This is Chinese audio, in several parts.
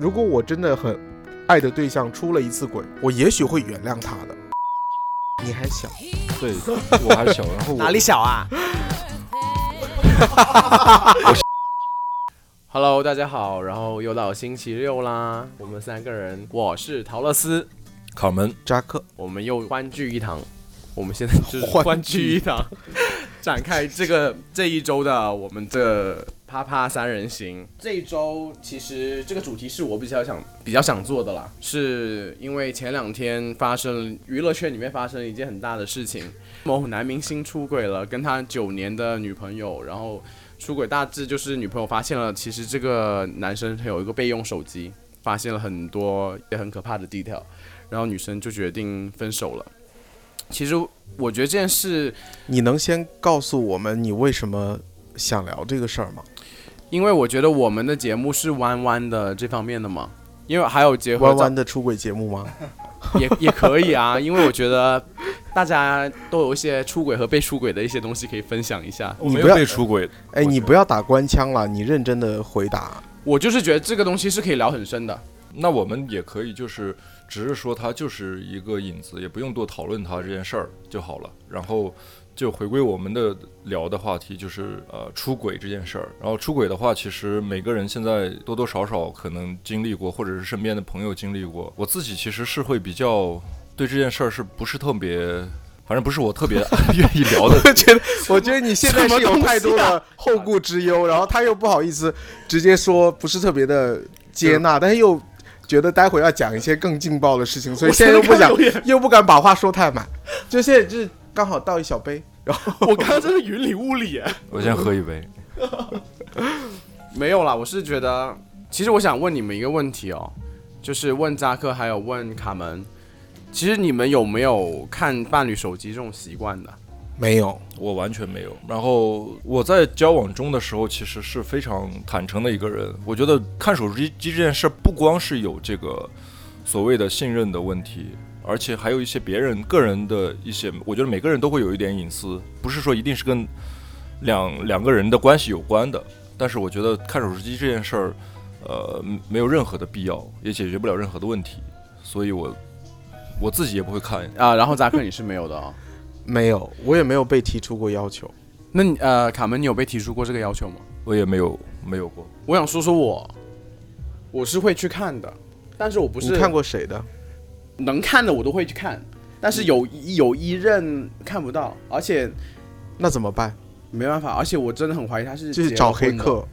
如果我真的很爱的对象出了一次轨，我也许会原谅他的。你还小，对，我还小，然后我 哪里小啊？Hello，大家好，然后又到星期六啦，我们三个人，我是陶乐斯，卡门，扎克，我们又欢聚一堂，我们现在就是欢欢聚一堂，展开这个这一周的我们的啪啪三人行。这一周其实这个主题是我比较想比较想做的啦，是因为前两天发生娱乐圈里面发生了一件很大的事情，某男明星出轨了，跟他九年的女朋友，然后出轨大致就是女朋友发现了，其实这个男生他有一个备用手机，发现了很多也很可怕的 detail，然后女生就决定分手了。其实我觉得这件事，你能先告诉我们你为什么想聊这个事儿吗？因为我觉得我们的节目是弯弯的这方面的嘛，因为还有结合弯弯的出轨节目吗？也也可以啊，因为我觉得大家都有一些出轨和被出轨的一些东西可以分享一下。我没有你不要被出轨，哎，你不要打官腔了，你认真的回答。我就是觉得这个东西是可以聊很深的。那我们也可以就是只是说它就是一个引子，也不用多讨论它这件事儿就好了。然后就回归我们的聊的话题，就是呃出轨这件事儿。然后出轨的话，其实每个人现在多多少少可能经历过，或者是身边的朋友经历过。我自己其实是会比较对这件事儿是不是特别，反正不是我特别 愿意聊的。我觉得，我觉得你现在是有太多的 后顾之忧，然后他又不好意思直接说不是特别的接纳，但是又觉得待会要讲一些更劲爆的事情，所以现在又不想又不敢把话说太满，就现在就是刚好倒一小杯，然 后我刚刚真的云里雾里哎。我先喝一杯。没有啦，我是觉得，其实我想问你们一个问题哦，就是问扎克还有问卡门，其实你们有没有看伴侣手机这种习惯的？没有，我完全没有。然后我在交往中的时候，其实是非常坦诚的一个人。我觉得看手机机这件事，不光是有这个所谓的信任的问题，而且还有一些别人个人的一些，我觉得每个人都会有一点隐私，不是说一定是跟两两个人的关系有关的。但是我觉得看手机这件事儿，呃，没有任何的必要，也解决不了任何的问题，所以我我自己也不会看。啊，然后扎克你是没有的哦。没有，我也没有被提出过要求。那你呃，卡门你有被提出过这个要求吗？我也没有没有过。我想说说我，我是会去看的，但是我不是你看过谁的？能看的我都会去看，但是有有一任看不到，而且那怎么办？没办法，而且我真的很怀疑他是就是找。黑客，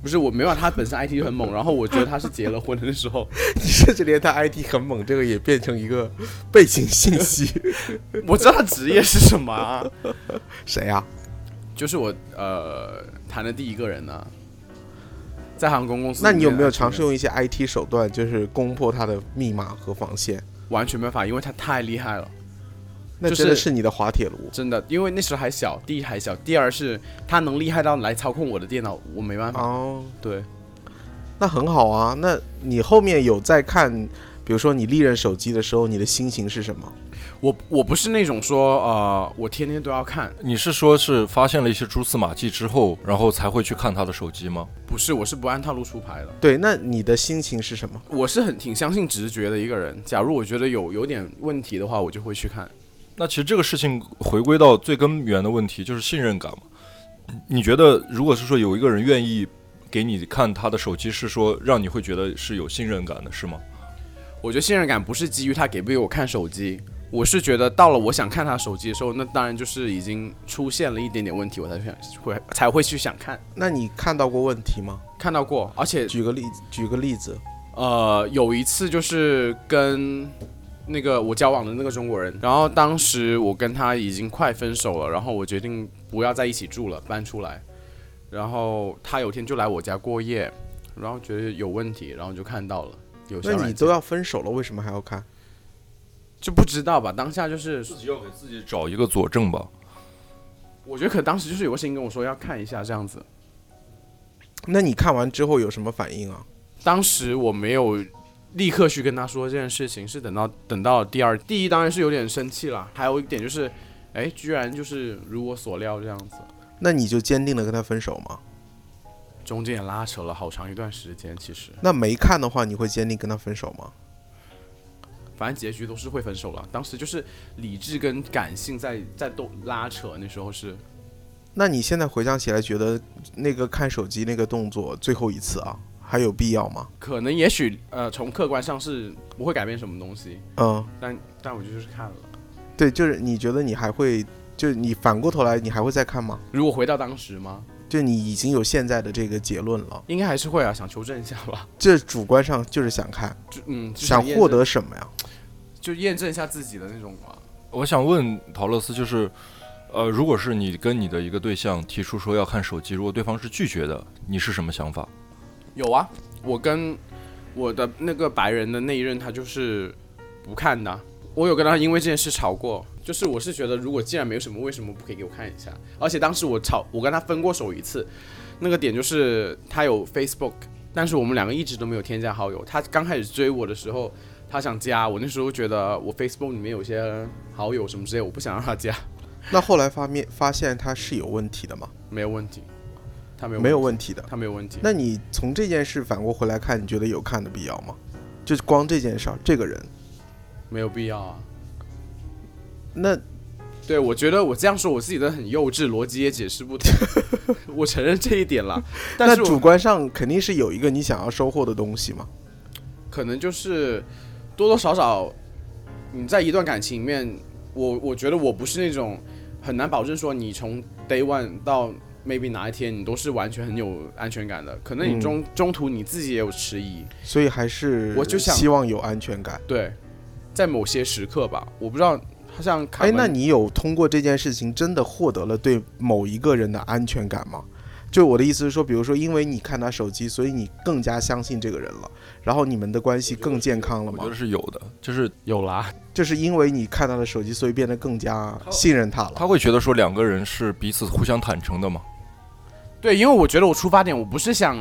不是我没办法，他本身 IT 就很猛，然后我觉得他是结了婚的时候，你甚至连他 IT 很猛这个也变成一个背景信息。我知道他职业是什么啊，谁啊？就是我呃谈的第一个人呢、在航空公司。那你有没有尝试？用一些 IT 手段，就是攻破他的密码和防线？完全没办法，因为他太厉害了，那就是真的是你的滑铁卢。真的。因为那时候还小，第一还小，第二是他能厉害到来操控我的电脑，我没办法。哦，对，那很好啊。那你后面有在看，比如说你历任手机的时候，你的心情是什么？我我不是那种说呃我天天都要看，你是说是发现了一些蛛丝马迹之后，然后才会去看他的手机吗？不是，我是不按套路出牌的。对，那你的心情是什么？我是很挺相信直觉的一个人。假如我觉得有有点问题的话，我就会去看。那其实这个事情回归到最根源的问题，就是信任感嘛。你觉得，如果是说有一个人愿意给你看他的手机，是说让你会觉得是有信任感的，是吗？我觉得信任感不是基于他给不给我看手机，我是觉得到了我想看他手机的时候，那当然就是已经出现了一点点问题，我才想会才会去想看。那你看到过问题吗？看到过，而且举个例，举个例子。呃，有一次就是跟那个我交往的那个中国人，然后当时我跟他已经快分手了，然后我决定不要在一起住了，搬出来。然后他有天就来我家过夜，然后觉得有问题，然后就看到了有小软件那你都要分手了，为什么还要看？就不知道吧？当下就是自己要给自己找一个佐证吧。我觉得可当时就是有个声音跟我说要看一下这样子，那你看完之后有什么反应啊？当时我没有立刻去跟他说这件事情，是等到等到第二，第一当然是有点生气了，还有一点就是，哎，居然就是如我所料这样子，那你就坚定的跟他分手吗？中间也拉扯了好长一段时间。其实，那没看的话，你会坚定跟他分手吗？反正结局都是会分手了。当时就是理智跟感性在在都拉扯，那时候是那你现在回想起来，觉得那个看手机那个动作最后一次啊，还有必要吗？可能也许呃从客观上是不会改变什么东西，嗯，但但我就是看了。对，就是你觉得你还会，就是你反过头来，你还会再看吗？如果回到当时吗？就你已经有现在的这个结论了，应该还是会啊，想求证一下吧。这主观上就是想看，就嗯，就想获得什么呀？就验证一下自己的那种啊。我想问陶乐斯，就是，呃，如果是你跟你的一个对象提出说要看手机，如果对方是拒绝的，你是什么想法？有啊，我跟我的那个白人的那一任，他就是不看的。我有跟他因为这件事吵过，就是我是觉得，如果既然没有什么，为什么不可以给我看一下？而且当时我吵，我跟他分过手一次，那个点就是他有 Facebook，但是我们两个一直都没有添加好友。他刚开始追我的时候，他想加我，那时候觉得我 Facebook 里面有些好友什么之类，我不想让他加，那后来发面发现他是有问题的吗？没有问题，他没有没有问问题的。他没有问题。那你从这件事反过回来看，你觉得有看的必要吗？就是光这件事儿，这个人，没有必要啊。那对，我觉得我这样说我自己的很幼稚，逻辑也解释不通，我承认这一点了。但是主观上肯定是有一个你想要收获的东西嘛。可能就是多多少少你在一段感情里面，我我觉得我不是那种很难保证说你从 day one 到 maybe 哪一天你都是完全很有安全感的，可能你嗯中、中途你自己也有迟疑，所以还是我就想希望有安全感。对，在某些时刻吧，我不知道，好像卡哎，那你有通过这件事情真的获得了对某一个人的安全感吗？就我的意思是说，比如说，因为你看他手机，所以你更加相信这个人了，然后你们的关系更健康了吗我觉得？是有的，就是有啦，就是因为你看他的手机，所以变得更加信任他了。他会觉得说两个人是彼此互相坦诚的吗。对，因为我觉得我出发点我不是想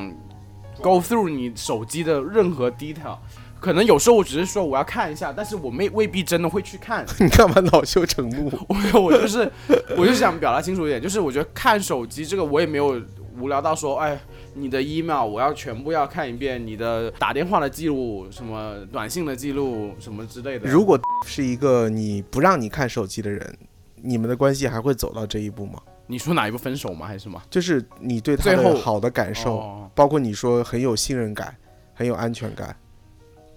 go through 你手机的任何 detail，可能有时候我只是说我要看一下，但是我没未必真的会去看。你干嘛恼羞成怒？我 我就是我就想表达清楚一点，就是我觉得看手机这个我也没有无聊到说，哎，你的 email 我要全部要看一遍，你的打电话的记录、什么短信的记录什么之类的。如果 是一个你不让你看手机的人，你们的关系还会走到这一步吗？你说哪一步分手吗？还是什么？就是你对他最后的好的感受，哦包括你说很有信任感、很有安全感。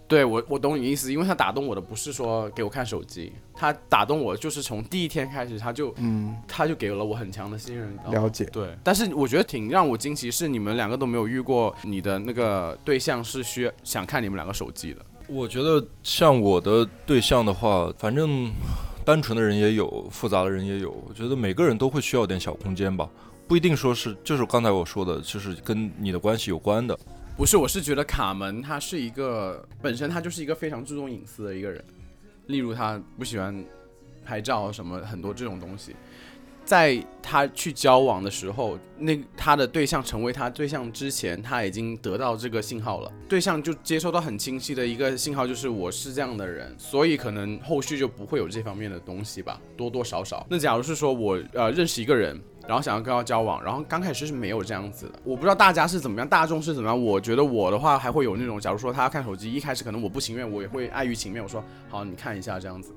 对我，我懂你意思，因为他打动我的不是说给我看手机，他打动我就是从第一天开始，他就嗯，他就给了我很强的信任。了解。对，但是我觉得挺让我惊奇，是你们两个都没有遇过你的那个对象是需想看你们两个手机的。我觉得像我的对象的话，反正单纯的人也有，复杂的人也有。我觉得每个人都会需要点小空间吧，不一定说是就是刚才我说的，就是跟你的关系有关的。不是，我是觉得卡门他是一个本身他就是一个非常注重隐私的一个人，例如他不喜欢拍照什么很多这种东西。在他去交往的时候，那他的对象成为他对象之前，他已经得到这个信号了，对象就接收到很清晰的一个信号，就是我是这样的人，所以可能后续就不会有这方面的东西吧，多多少少。那假如是说我呃认识一个人，然后想要跟他交往，然后刚开始是没有这样子的，我不知道大家是怎么样，大众是怎么样。我觉得我的话还会有那种，假如说他要看手机，一开始可能我不情愿，我也会碍于情面，我说好你看一下这样子。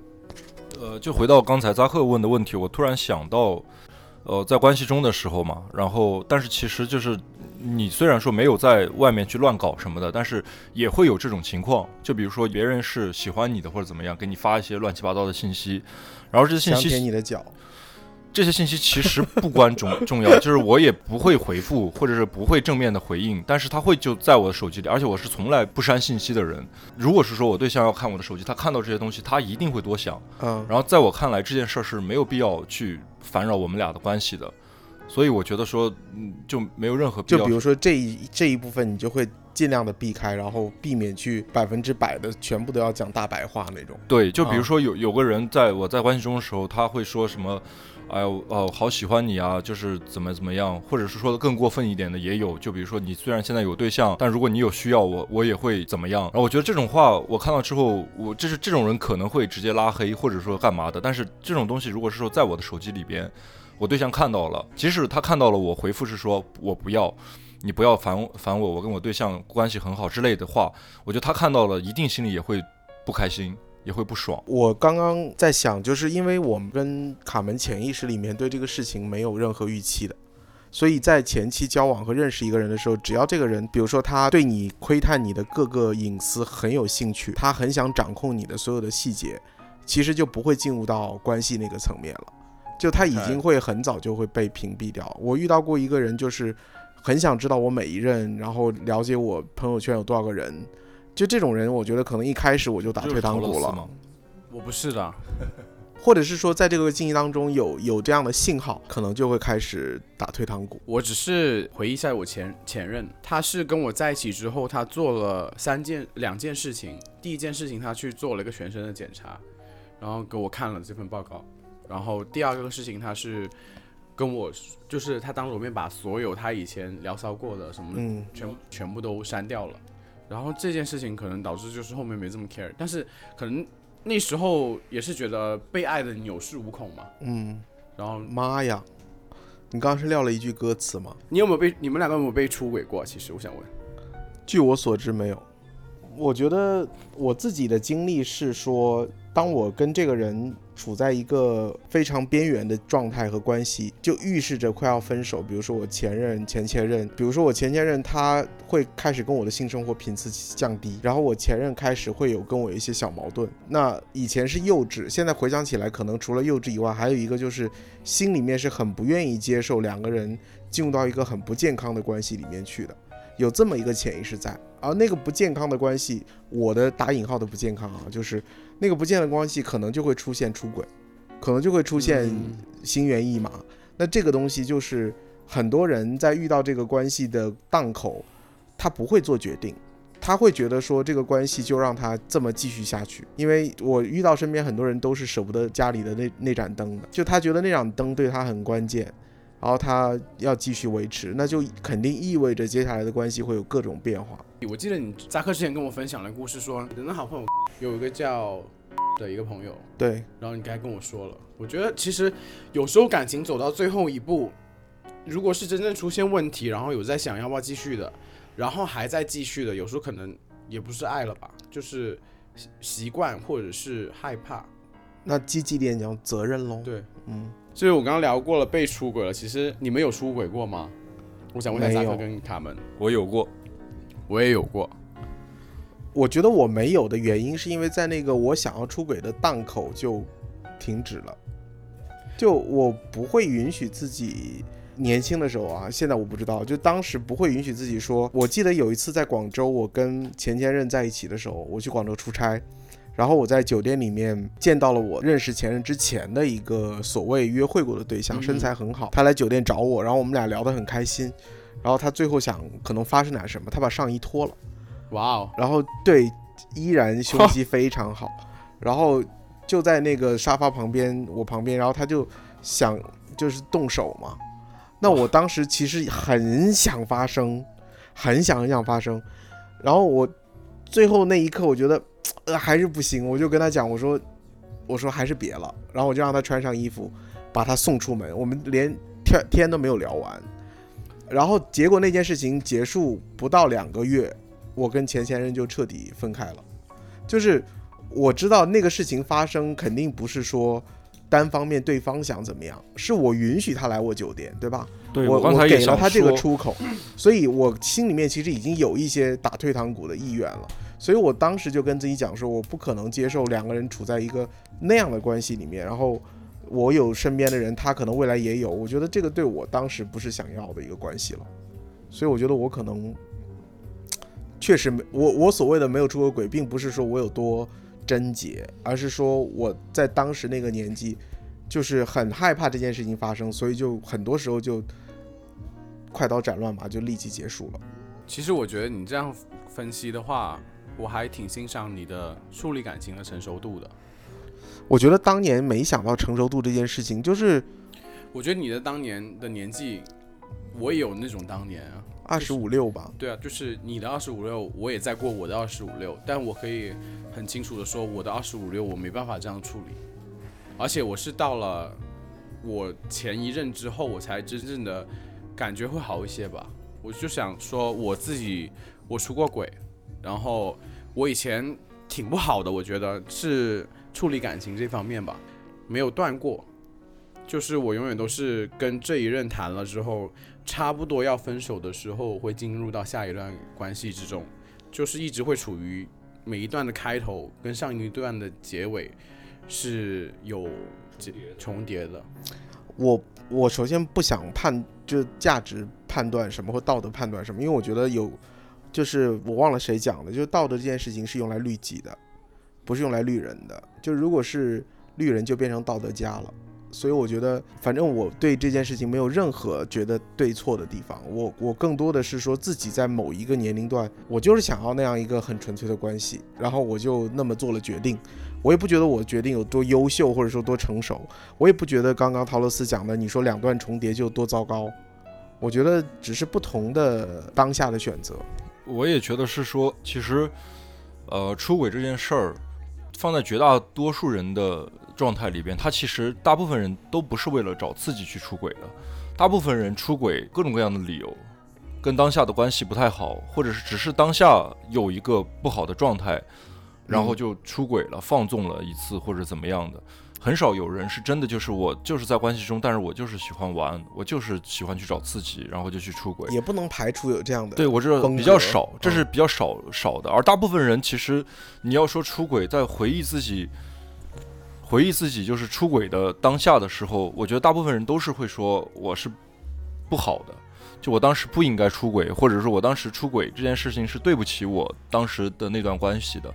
呃，就回到刚才扎克问的问题，我突然想到，呃，在关系中的时候嘛，然后但是其实就是你虽然说没有在外面去乱搞什么的，但是也会有这种情况，就比如说别人是喜欢你的或者怎么样，给你发一些乱七八糟的信息，然后这些信想舔息你的脚，这些信息其实不关重 重要，就是我也不会回复，或者是不会正面的回应，但是他会就在我的手机里，而且我是从来不删信息的人。如果是说我对象要看我的手机，他看到这些东西，他一定会多想。嗯，然后在我看来，这件事儿是没有必要去烦扰我们俩的关系的，所以我觉得说，嗯，就没有任何必要。就比如说这一这一部分，你就会尽量的避开，然后避免去百分之百的全部都要讲大白话那种。对，就比如啊说有有个人在我在关系中的时候，他会说什么，哎呦哦，好喜欢你啊，就是怎么怎么样，或者是说的更过分一点的也有，就比如说你虽然现在有对象，但如果你有需要我，我也会怎么样。然后我觉得这种话我看到之后，我这是这种人可能会直接拉黑，或者说干嘛的。但是这种东西如果是说在我的手机里边，我对象看到了，即使他看到了我回复是说我不要。你不要烦烦我，我跟我对象关系很好之类的话，我觉得他看到了一定心里也会不开心，也会不爽。我刚刚在想，就是因为我们跟卡门潜意识里面对这个事情没有任何预期的，所以在前期交往和认识一个人的时候，只要这个人，比如说他对你窥探你的各个隐私很有兴趣，他很想掌控你的所有的细节，其实就不会进入到关系那个层面了，就他已经会很早就会被屏蔽掉。我遇到过一个人，就是很想知道我每一任，然后了解我朋友圈有多少个人，就这种人，我觉得可能一开始我就打退堂鼓了。我不是的，或者是说，在这个经历当中有有这样的信号，可能就会开始打退堂鼓。我只是回忆一下我前前任，他是跟我在一起之后，他做了三件两件事情。第一件事情，他去做了一个全身的检查，然后给我看了这份报告。然后第二个事情，他是跟我，就是他当着我面把所有他以前聊骚过的什么嗯，全全部都删掉了。然后这件事情可能导致就是后面没这么 care，但是可能那时候也是觉得被爱的有恃无恐嘛。嗯，然后妈呀，你刚刚是撂了一句歌词吗？你有没有被你们两个有没有被出轨过？其实我想问。据我所知，没有。我觉得我自己的经历是说，当我跟这个人处在一个非常边缘的状态和关系，就预示着快要分手。比如说我前任、前前任，比如说我前前任，他会开始跟我的性生活频次降低，然后我前任开始会有跟我一些小矛盾。那以前是幼稚，现在回想起来，可能除了幼稚以外，还有一个就是心里面是很不愿意接受两个人进入到一个很不健康的关系里面去的。有这么一个潜意识在，而那个不健康的关系，我的打引号的不健康啊，就是那个不健康的关系，可能就会出现出轨，可能就会出现嗯心猿意马。那这个东西就是很多人在遇到这个关系的档口，他不会做决定，他会觉得说这个关系就让他这么继续下去。因为我遇到身边很多人都是舍不得家里的那那盏灯的，就他觉得那盏灯对他很关键。然后他要继续维持，那就肯定意味着接下来的关系会有各种变化。我记得你扎克之前跟我分享的故事说，你的好朋友 有一个叫 的一个朋友，对，然后你刚才跟我说了，我觉得其实有时候感情走到最后一步，如果是真正出现问题，然后有在想要不要继续的，然后还在继续的，有时候可能也不是爱了吧，就是习习惯或者是害怕。那积极点讲责任喽。对，嗯，就是我刚刚聊过了被出轨了，其实你们有出轨过吗？我想问一下没有扎克跟卡门，我有过，我也有过。我觉得我没有的原因是因为在那个我想要出轨的档口就停止了，就我不会允许自己年轻的时候啊，现在我不知道，就当时不会允许自己说。我记得有一次在广州，我跟前前任在一起的时候，我去广州出差。然后我在酒店里面见到了我认识前任之前的一个所谓约会过的对象，嗯身材很好。他来酒店找我，然后我们俩聊得很开心。然后他最后想可能发生点什么，他把上衣脱了。哇哦，然后对，依然胸肌非常好，然后就在那个沙发旁边，我旁边，然后他就想就是动手嘛。那我当时其实很想发生，很想很想发生，然后我最后那一刻我觉得 呃还是不行，我就跟他讲，我说我说还是别了，然后我就让他穿上衣服，把他送出门，我们连天天都没有聊完。然后结果那件事情结束不到两个月，我跟前前任就彻底分开了。就是我知道那个事情发生肯定不是说单方面对方想怎么样，是我允许他来我酒店，对吧？对我刚才也想给了他这个出口，所以我心里面其实已经有一些打退堂鼓的意愿了。所以我当时就跟自己讲说，我不可能接受两个人处在一个那样的关系里面，然后我有身边的人，他可能未来也有，我觉得这个对我当时不是想要的一个关系了。所以我觉得我可能确实没我我所谓的没有出过轨，并不是说我有多贞洁，而是说我在当时那个年纪，就是很害怕这件事情发生，所以就很多时候就快刀斩乱麻，就立即结束了。其实我觉得你这样分析的话，我还挺欣赏你的处理感情的成熟度的。我觉得当年没想到成熟度这件事情，就是我觉得你的当年的年纪，我也有那种当年啊。二十五六吧。对啊，就是你的二十五六，我也在过我的二十五六，但我可以很清楚的说，我的二十五六我没办法这样处理，而且我是到了我前一任之后，我才真正的感觉会好一些吧。我就想说我自己我出过轨，然后我以前挺不好的，我觉得是处理感情这方面吧，没有断过，就是我永远都是跟这一任谈了之后，差不多要分手的时候会进入到下一段关系之中，就是一直会处于每一段的开头跟上一段的结尾是有重叠的。我我首先不想判就价值判断什么或道德判断什么，因为我觉得有，就是我忘了谁讲的，就是道德这件事情是用来律己的，不是用来律人的。就如果是律人，就变成道德家了。所以我觉得，反正我对这件事情没有任何觉得对错的地方。我我更多的是说自己在某一个年龄段，我就是想要那样一个很纯粹的关系，然后我就那么做了决定。我也不觉得我决定有多优秀，或者说多成熟。我也不觉得刚刚陶乐斯讲的，你说两段重叠就多糟糕。我觉得只是不同的当下的选择。我也觉得是说，其实，呃，出轨这件事儿，放在绝大多数人的状态里边，他其实大部分人都不是为了找刺激去出轨的，大部分人出轨各种各样的理由，跟当下的关系不太好，或者是只是当下有一个不好的状态，然后就出轨了，放纵了一次或者怎么样的。很少有人是真的就是我就是在关系中，但是我就是喜欢玩，我就是喜欢去找刺激，然后就去出轨。也不能排除有这样的。对我这比较少，这嗯是比较少少的。而大部分人其实，你要说出轨，在回忆自己，回忆自己就是出轨的当下的时候，我觉得大部分人都是会说我是不好的，就我当时不应该出轨，或者说我当时出轨这件事情是对不起我当时的那段关系的。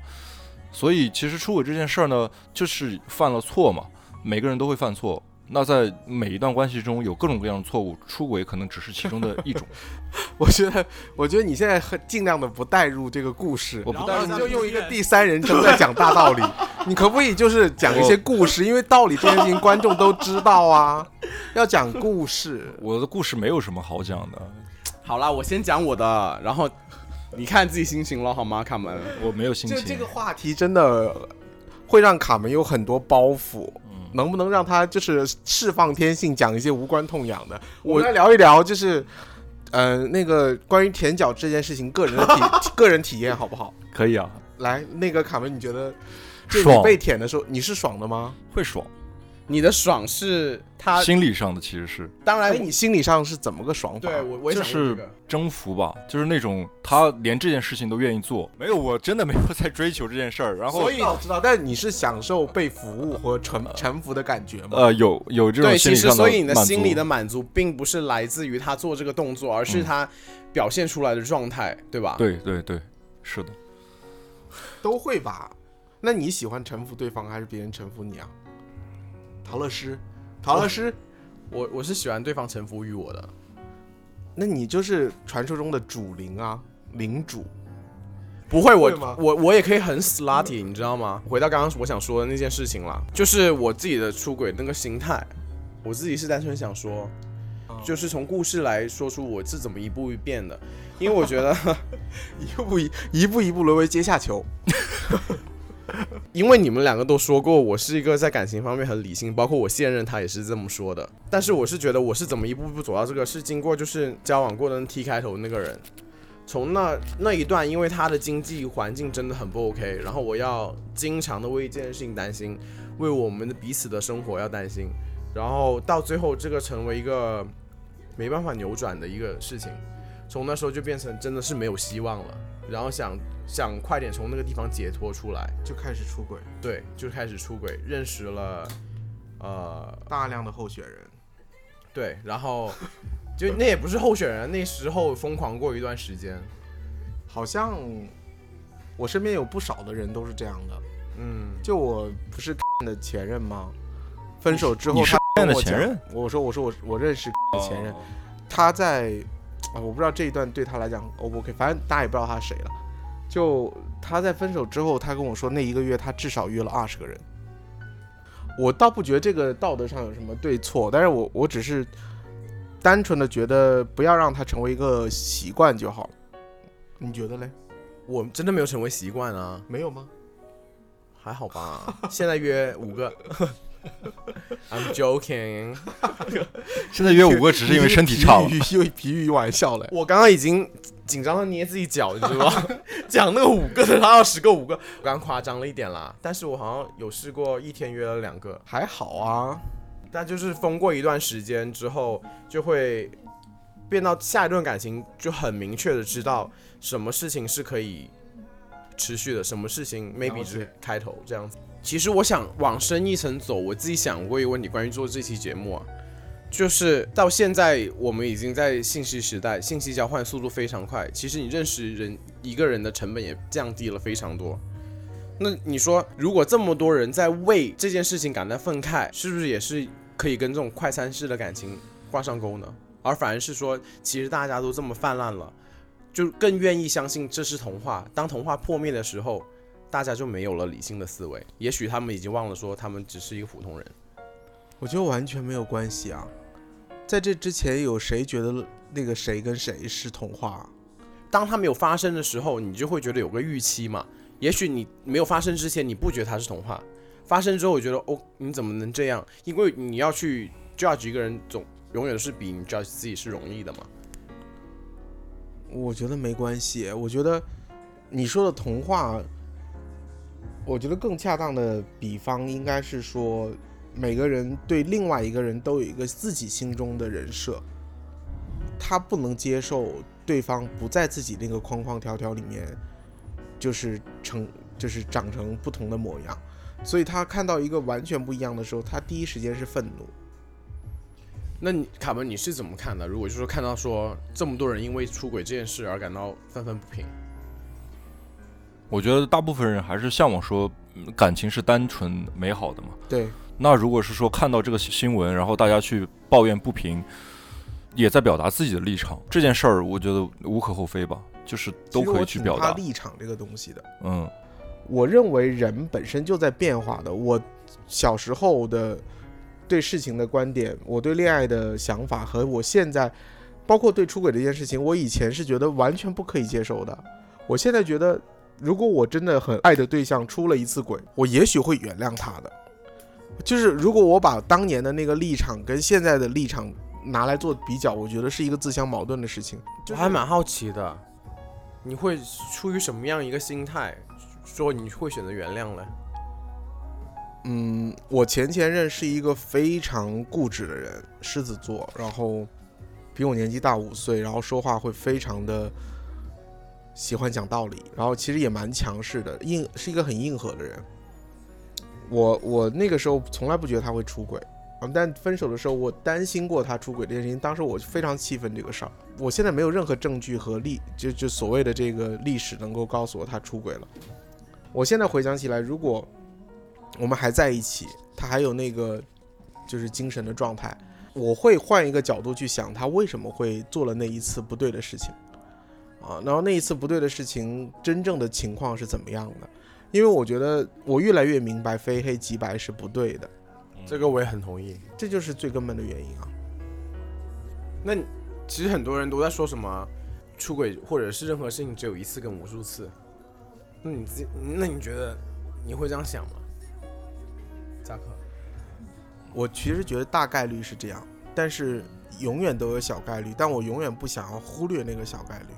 所以其实出轨这件事儿呢，就是犯了错嘛，每个人都会犯错。那在每一段关系中有各种各样的错误，出轨可能只是其中的一种。我觉得，我觉得你现在很尽量的不带入这个故事，我不带入你就用一个第三人称在讲大道理。你可不可以就是讲一些故事？因为道理这件事情观众都知道啊，要讲故事。我的故事没有什么好讲的，好啦，我先讲我的，然后你看自己心情了好吗，卡门？我没有心情。就这个话题真的会让卡门有很多包袱。嗯能不能让他就是释放天性，讲一些无关痛痒的？我们来聊一聊，就是，呃，那个关于舔脚这件事情，个人的体 个人体验好不好？可以啊，来，那个卡门，你觉得，就你被舔的时候，你是爽的吗？会爽，你的爽是他，心理上的其实是哎，当然你心理上是怎么个爽法？对我我也就是想这个。征服吧，就是那种他连这件事情都愿意做。没有，我真的没有在追求这件事儿。然后所以我知道，但你是享受被服务和臣臣服的感觉吗？呃，有有这种对，其实心理所以你的心理的满足，并不是来自于他做这个动作，而是嗯他表现出来的状态，对吧？对对对，是的。都会吧？那你喜欢臣服对方，还是别人臣服你啊？陶乐师，陶乐师，我我是喜欢对方臣服于我的。那你就是传说中的主灵啊，领主。不会，我我我也可以很 slutty，你知道吗？回到刚刚我想说的那件事情了，就是我自己的出轨那个心态，我自己是单纯想说，嗯就是从故事来说出我是怎么一步一变的，因为我觉得 一步一一步一步沦为阶下囚。因为你们两个都说过我是一个在感情方面很理性，包括我现任他也是这么说的，但是我是觉得我是怎么一步步走到这个，是经过就是交往过的 T 开头那个人。从那那一段，因为他的经济环境真的很不 OK，然后我要经常的为这件事情担心，为我们的彼此的生活要担心，然后到最后这个成为一个没办法扭转的一个事情，从那时候就变成真的是没有希望了，然后想想快点从那个地方解脱出来，就开始出轨，对，就开始出轨，认识了，呃，大量的候选人。对，然后 就那也不是候选人，那时候疯狂过一段时间，好像我身边有不少的人都是这样的。嗯，就我不是的前任吗？分手之后我讲前任？我说我说我我认识的前任，哦他在啊，我不知道这一段对他来讲 O 不 OK，反正大家也不知道他是谁了。就他在分手之后，他跟我说那一个月他至少约了二十个人。我倒不觉得这个道德上有什么对错，但是我我只是单纯的觉得不要让他成为一个习惯就好。你觉得嘞？我真的没有成为习惯啊，没有吗？还好吧，现在约五个，I'm joking。现在约五个只是因为身体差了。皮皮皮皮玩笑嘞。我刚刚已经紧张的捏自己脚，你知道吗？讲那个五个的，他要十个五个，我刚夸张了一点啦。但是我好像有试过一天约了两个，还好啊。但就是疯过一段时间之后，就会变到下一段感情就很明确的知道什么事情是可以持续的，什么事情 maybe 是开头这样子。其实我想往深一层走，我自己想过一个问题，关于做这期节目啊，就是到现在我们已经在信息时代，信息交换速度非常快，其实你认识人一个人的成本也降低了非常多。那你说，如果这么多人在为这件事情感到愤慨，是不是也是？可以跟这种快餐式的感情挂上钩呢，而反而是说，其实大家都这么泛滥了，就更愿意相信这是童话。当童话破灭的时候，大家就没有了理性的思维，也许他们已经忘了说他们只是一个普通人。我觉得完全没有关系啊，在这之前有谁觉得那个谁跟谁是童话？当他没有发生的时候，你就会觉得有个预期嘛。也许你没有发生之前，你不觉得他是童话。发生之后，我觉得哦，你怎么能这样？因为你要去 judge 一个人，总永远是比你 judge 自己是容易的嘛。我觉得没关系。我觉得你说的童话，我觉得更恰当的比方应该是说，每个人对另外一个人都有一个自己心中的人设，他不能接受对方不在自己那个框框条条里面，就是成就是长成不同的模样。所以他看到一个完全不一样的时候，他第一时间是愤怒。那你卡门你是怎么看的？如果就是看到说这么多人因为出轨这件事而感到愤愤不平，我觉得大部分人还是向往说感情是单纯美好的嘛。对。那如果是说看到这个新闻，然后大家去抱怨不平，也在表达自己的立场，这件事儿我觉得无可厚非吧，就是都可以去表达立场这个东西的。嗯。我认为人本身就在变化的。我小时候的对事情的观点，我对恋爱的想法，和我现在，包括对出轨这件事情，我以前是觉得完全不可以接受的。我现在觉得，如果我真的很爱的对象出了一次轨，我也许会原谅他的。就是如果我把当年的那个立场跟现在的立场拿来做比较，我觉得是一个自相矛盾的事情。我还蛮好奇的，你会出于什么样一个心态？说你会选择原谅呢？嗯，我前前任是一个非常固执的人，狮子座，然后比我年纪大五岁，然后说话会非常的喜欢讲道理，然后其实也蛮强势的，硬是一个很硬核的人。我我那个时候从来不觉得他会出轨啊，但分手的时候我担心过他出轨这件事情，当时我非常气愤这个事儿。我现在没有任何证据和历就就所谓的这个历史能够告诉我他出轨了。我现在回想起来，如果我们还在一起，他还有那个就是精神的状态，我会换一个角度去想他为什么会做了那一次不对的事情啊。然后那一次不对的事情真正的情况是怎么样的？因为我觉得我越来越明白非黑即白是不对的，这个我也很同意，这就是最根本的原因啊。那其实很多人都在说什么出轨或者是任何事情只有一次跟无数次。那你自己，那你觉得你会这样想吗？扎克，我其实觉得大概率是这样，但是永远都有小概率，但我永远不想要忽略那个小概率。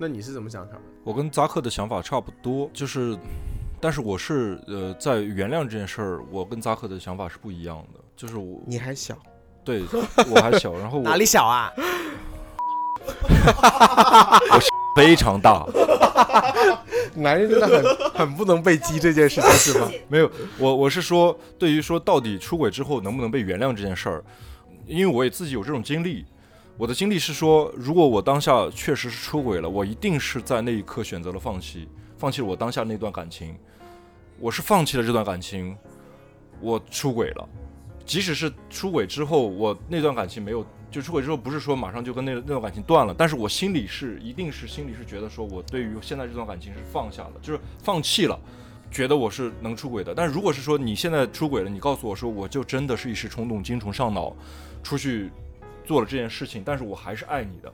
那你是怎么想的？我跟扎克的想法差不多，就是，但是我是呃，在原谅这件事儿，我跟扎克的想法是不一样的，就是我你还小，对我还小，然后哪里小啊？我非常大。男人真的很很不能被激这件事情是吗？没有，我我是说，对于说到底出轨之后能不能被原谅这件事儿，因为我也自己有这种经历。我的经历是说，如果我当下确实是出轨了，我一定是在那一刻选择了放弃，放弃了我当下那段感情。我是放弃了这段感情，我出轨了。即使是出轨之后，我那段感情没有。就出轨之后，不是说马上就跟那那段感情断了，但是我心里是一定是心里是觉得说，我对于现在这段感情是放下了，就是放弃了，觉得我是能出轨的。但如果是说你现在出轨了，你告诉我说，我就真的是一时冲动，精虫上脑，出去做了这件事情，但是我还是爱你的，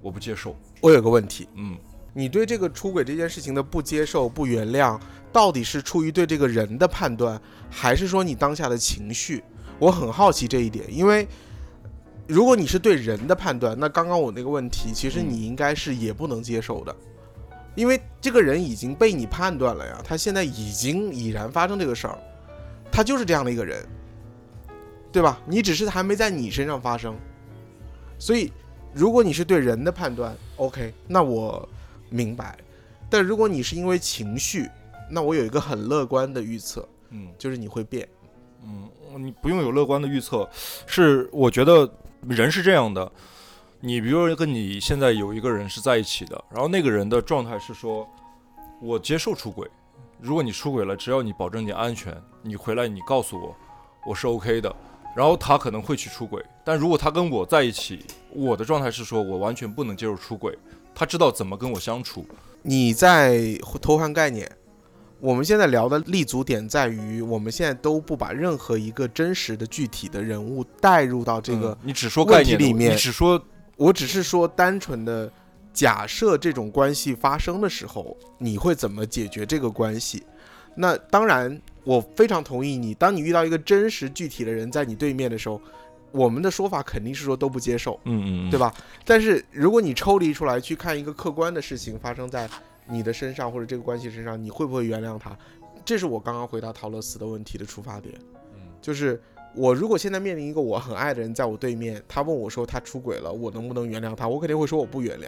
我不接受。我有个问题，嗯，你对这个出轨这件事情的不接受、不原谅，到底是出于对这个人的判断，还是说你当下的情绪？我很好奇这一点，因为如果你是对人的判断，那刚刚我那个问题，其实嗯你应该是也不能接受的，因为这个人已经被你判断了呀，他现在已经已然发生这个事儿，他就是这样的一个人，对吧？你只是还没在你身上发生，所以如果你是对人的判断，OK，那我明白。但如果你是因为情绪，那我有一个很乐观的预测，嗯就是你会变。嗯，你不用有乐观的预测，是我觉得人是这样的。你比如说跟你现在有一个人是在一起的，然后那个人的状态是说，我接受出轨，如果你出轨了，只要你保证你安全，你回来你告诉我，我是 OK 的。然后他可能会去出轨，但如果他跟我在一起，我的状态是说我完全不能接受出轨，他知道怎么跟我相处。你在偷换概念。我们现在聊的立足点在于，我们现在都不把任何一个真实的具体的人物带入到这个嗯你只说概念里面你只说我只是说单纯的假设这种关系发生的时候，你会怎么解决这个关系？那当然，我非常同意你。当你遇到一个真实具体的人在你对面的时候，我们的说法肯定是说都不接受，嗯嗯，对吧？但是如果你抽离出来去看一个客观的事情发生在你的身上或者这个关系身上，你会不会原谅他？这是我刚刚回答陶乐斯的问题的出发点。就是我如果现在面临一个我很爱的人在我对面，他问我说他出轨了，我能不能原谅他？我肯定会说我不原谅。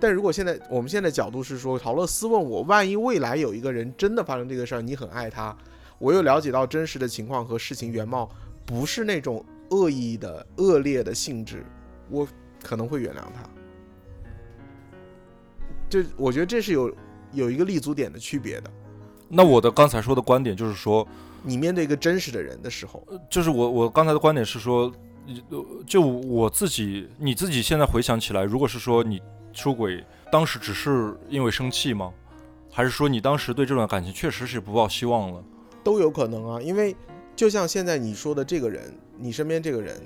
但如果现在我们现在角度是说，陶乐斯问我，万一未来有一个人真的发生这个事儿，你很爱他，我又了解到真实的情况和事情原貌，不是那种恶意的恶劣的性质，我可能会原谅他。就我觉得这是有有一个立足点的区别的。那我的刚才说的观点就是说，你面对一个真实的人的时候，就是我我刚才的观点是说，呃就我自己你自己现在回想起来，如果是说你出轨，当时只是因为生气吗？还是说你当时对这段感情确实是不抱希望了？都有可能啊，因为就像现在你说的这个人，你身边这个人，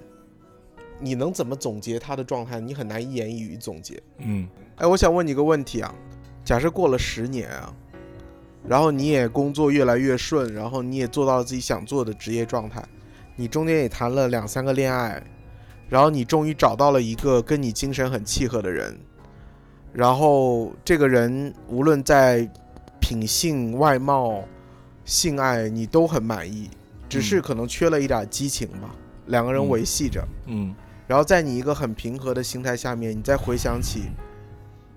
你能怎么总结他的状态？你很难一言一语总结。嗯哎，我想问你个问题啊，假设过了十年啊，然后你也工作越来越顺，然后你也做到了自己想做的职业状态，你中间也谈了两三个恋爱，然后你终于找到了一个跟你精神很契合的人，然后这个人无论在品性、外貌、性爱你都很满意，只是嗯可能缺了一点激情吧，两个人嗯维系着。嗯然后在你一个很平和的心态下面，你再回想起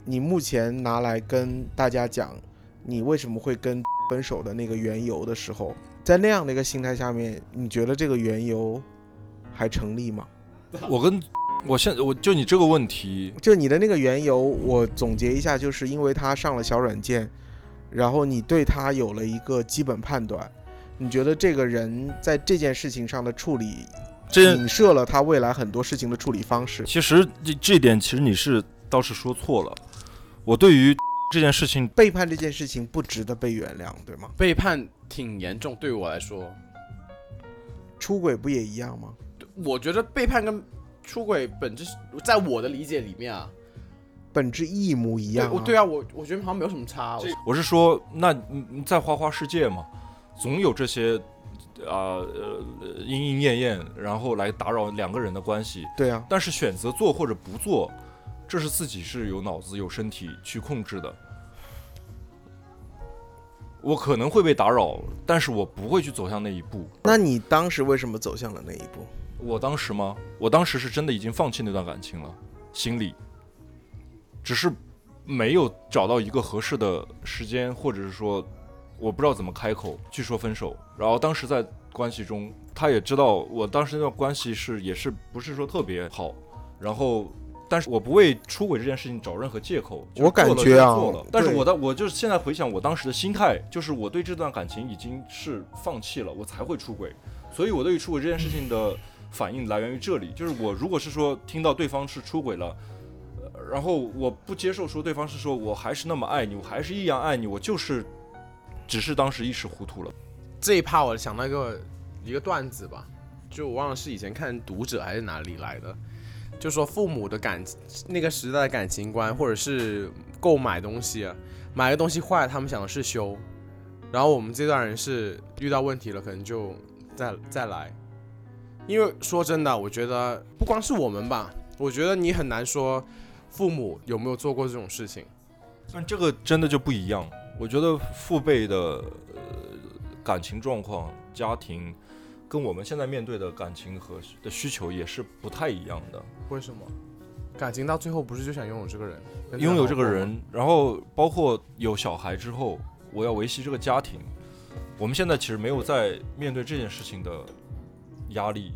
你目前拿来跟大家讲你为什么会跟 分手的那个缘由的时候，在那样的一个心态下面，你觉得这个缘由还成立吗？我跟我现我就你这个问题，就你的那个缘由，我总结一下，就是因为他上了小软件，然后你对他有了一个基本判断，你觉得这个人在这件事情上的处理，这影射了他未来很多事情的处理方式。其实这这点其实你是倒是说错了。我对于这件事情，背叛这件事情不值得被原谅，对吗？背叛挺严重，对我来说，出轨不也一样吗？我觉得背叛跟出轨本质是，在我的理解里面啊，本质一模一样、啊。我对啊，我我觉得好像没有什么差。我我是说，那嗯嗯在花花世界嘛，总有这些啊呃莺莺燕燕，然后来打扰两个人的关系。对啊，但是选择做或者不做，这是自己是有脑子有身体去控制的。我可能会被打扰，但是我不会去走向那一步。那你当时为什么走向了那一步？我当时吗？我当时是真的已经放弃那段感情了，心里，只是没有找到一个合适的时间，或者是说，我不知道怎么开口去说分手。然后当时在关系中，他也知道我当时那段关系是也是不是说特别好，然后。但是我不为出轨这件事情找任何借口，我感觉啊就做了。但是我的我就是现在回想我当时的心态，就是我对这段感情已经是放弃了，我才会出轨。所以我对于出轨这件事情的反应来源于这里，就是我如果是说听到对方是出轨了，然后我不接受说对方是说我还是那么爱你，我还是一样爱你，我就是只是当时一时糊涂了。这一趴我想到一个一个段子吧，就我忘了是以前看《读者》还是哪里来的，就说父母的感那个时代的感情观，或者是购买东西，买个东西坏了，他们想的是修，然后我们这段人是遇到问题了，可能就再再来。因为说真的，我觉得不光是我们吧，我觉得你很难说父母有没有做过这种事情。但这个真的就不一样。我觉得父辈的呃感情状况、家庭，跟我们现在面对的感情和的需求也是不太一样的。为什么？感情到最后不是就想拥有这个人，拥有这个人，然后包括有小孩之后，我要维系这个家庭。我们现在其实没有在面对这件事情的压力，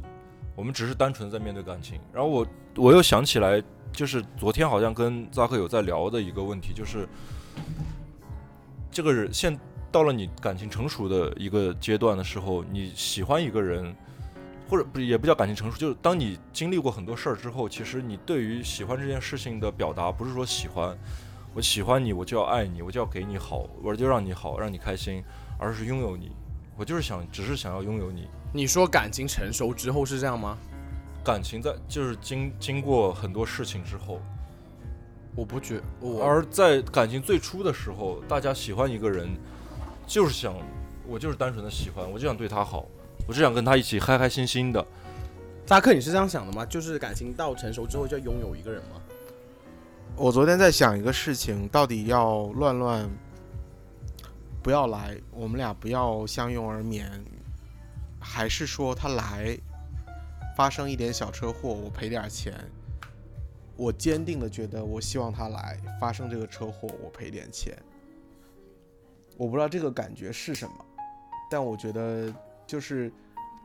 我们只是单纯在面对感情。然后我我又想起来，就是昨天好像跟扎克有在聊的一个问题，就是这个人现到了你感情成熟的一个阶段的时候，你喜欢一个人。或者不也不叫感情成熟，就是当你经历过很多事儿之后，其实你对于喜欢这件事情的表达，不是说喜欢，我喜欢你，我就要爱你，我就要给你好，我就让你好，让你开心，而是拥有你，我就是想，只是想要拥有你。你说感情成熟之后是这样吗？感情在就是经经过很多事情之后，我不觉，而在感情最初的时候，大家喜欢一个人，就是想，我就是单纯的喜欢，我就想对他好。我就想跟他一起开开心心的。扎克，你是这样想的吗？就是感情到成熟之后就要拥有一个人吗？我昨天在想一个事情，到底要乱乱不要来，我们俩不要相拥而眠，还是说他来发生一点小车祸，我赔点钱？我坚定的觉得，我希望他来发生这个车祸，我赔点钱。我不知道这个感觉是什么，但我觉得。就是，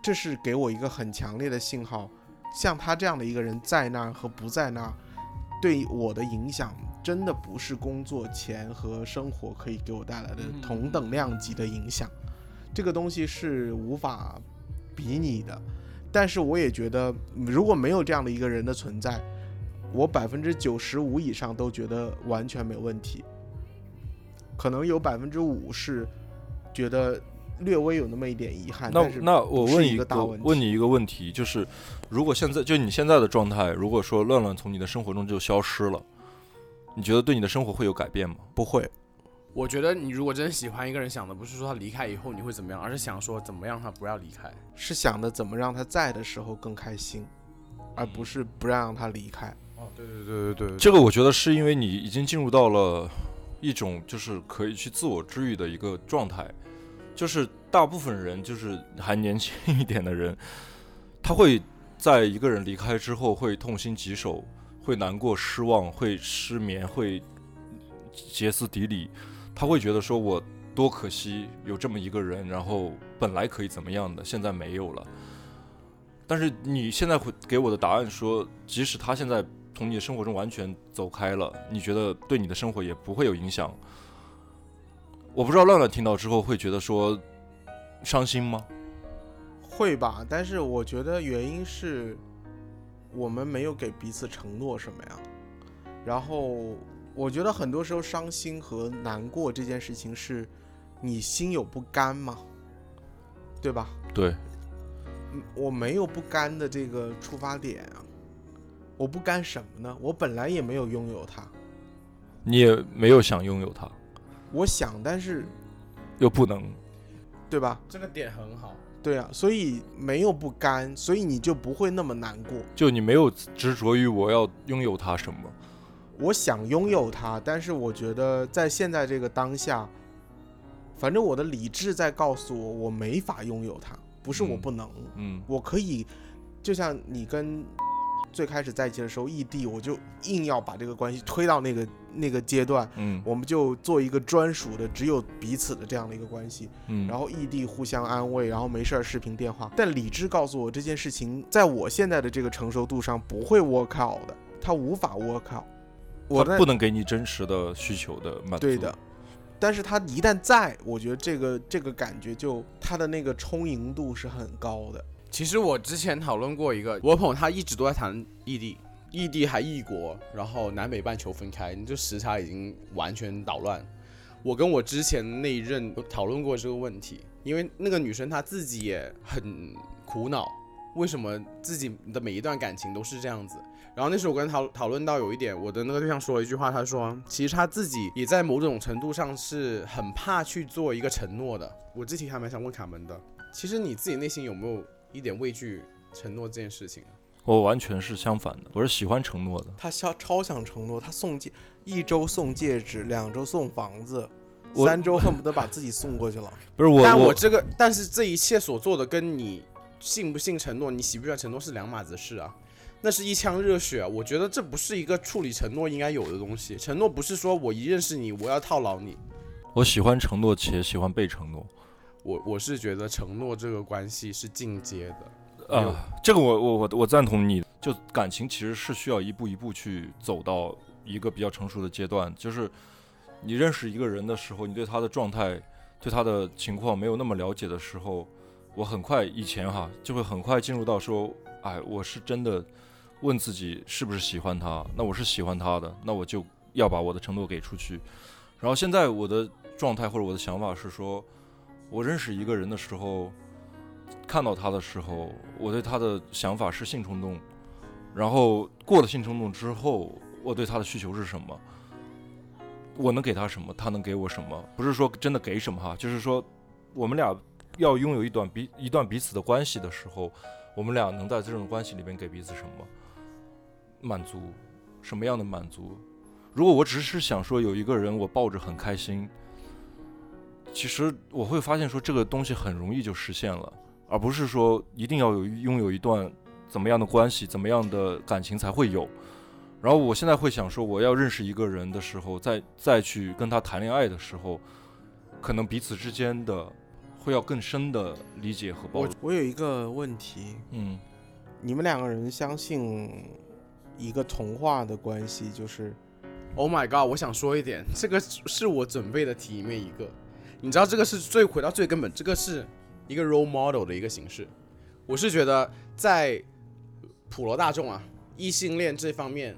这是给我一个很强烈的信号，像他这样的一个人在那儿和不在那儿，对我的影响真的不是工作钱和生活可以给我带来的同等量级的影响，这个东西是无法比拟的。但是我也觉得，如果没有这样的一个人的存在，我百分之九十五以上都觉得完全没问题，可能有百分之五是觉得。略微有那么一点遗憾。那那我问一个问你一个问题，就是如果现在就你现在的状态，如果说乱乱从你的生活中就消失了，你觉得对你的生活会有改变吗？不会。我觉得你如果真喜欢一个人，想的不是说他离开以后你会怎么样，而是想说怎么让他不要离开，是想的怎么让他在的时候更开心，而不是不让他离开。哦，对对对对对，这个我觉得是因为你已经进入到了一种就是可以去自我治愈的一个状态。就是大部分人，就是还年轻一点的人，他会在一个人离开之后会痛心疾首，会难过、失望，会失眠，会歇斯底里。他会觉得说：“我多可惜有这么一个人，然后本来可以怎么样的，现在没有了。”但是你现在会给我的答案说，即使他现在从你的生活中完全走开了，你觉得对你的生活也不会有影响。我不知道乱乱听到之后会觉得说伤心吗？会吧，但是我觉得原因是我们没有给彼此承诺什么呀。然后我觉得很多时候伤心和难过这件事情是你心有不甘嘛，对吧？对，我没有不甘的这个出发点啊。我不甘什么呢？我本来也没有拥有它，你也没有想拥有它。我想，但是又不能，对吧？这个点很好。对啊，所以没有不甘，所以你就不会那么难过。就你没有执着于我要拥有它什么？我想拥有它，但是我觉得在现在这个当下，反正我的理智在告诉我，我没法拥有它。不是我不能，嗯，我可以，就像你跟。最开始在一起的时候，异地，我就硬要把这个关系推到那个那个阶段，嗯，我们就做一个专属的，只有彼此的这样的一个关系，嗯，然后异地互相安慰，然后没事儿视频电话。但理智告诉我，这件事情在我现在的这个成熟度上不会 work out 的，它无法 work out，我不能给你真实的需求的满足。对的，但是它一旦在，我觉得这个这个感觉就它的那个充盈度是很高的。其实我之前讨论过一个，我朋友他一直都在谈异地，异地还异国，然后南北半球分开，你就时差已经完全捣乱。我跟我之前那一任讨论过这个问题，因为那个女生她自己也很苦恼，为什么自己的每一段感情都是这样子？然然后那时候我跟他讨讨论到有一点，我的那个对象说了一句话，他说其实他自己也在某种程度上是很怕去做一个承诺的。我这题还蛮想问卡门的，其实你自己内心有没有一点畏惧承诺这件事情啊？我完全是相反的，我是喜欢承诺的。他超超想承诺，他送戒，一周送戒指，两周送房子，三周恨不得把自己送过去了。不是我但我我这个，但是这一切所做的跟你信不信承诺，你喜不喜欢承诺是两码子事啊。那是一腔热血啊，我觉得这不是一个处理承诺应该有的东西。承诺不是说我一认识你，我要套牢你。我喜欢承诺且喜欢被承诺。我我是觉得承诺这个关系是进阶的。啊、这个我我我我赞同你。就感情其实是需要一步一步去走到一个比较成熟的阶段。就是你认识一个人的时候，你对他的状态、对他的情况没有那么了解的时候，我很快以前哈就会很快进入到说，哎，我是真的问自己是不是喜欢他？那我是喜欢他的，那我就要把我的承诺给出去。然后现在我的状态或者我的想法是说，我认识一个人的时候，看到他的时候，我对他的想法是性冲动。然后过了性冲动之后，我对他的需求是什么？我能给他什么？他能给我什么？不是说真的给什么哈，就是说我们俩要拥有一段彼一段彼此的关系的时候，我们俩能在这种关系里面给彼此什么满足？什么样的满足？如果我只是想说有一个人我抱着很开心，其实我会发现说这个东西很容易就实现了，而不是说一定要有拥有一段。怎么样的关系，怎么样的感情才会有？然后我现在会想说，我要认识一个人的时候，再再去跟他谈恋爱的时候，可能彼此之间的会要更深的理解和包容。我有一个问题，嗯，你们两个人相信一个童话的关系，就是，Oh my god！我想说一点，这个是我准备的题里面一个，你知道这个是最回到最根本，这个是一个 role model 的一个形式。我是觉得在普罗大众啊，异性恋这方面，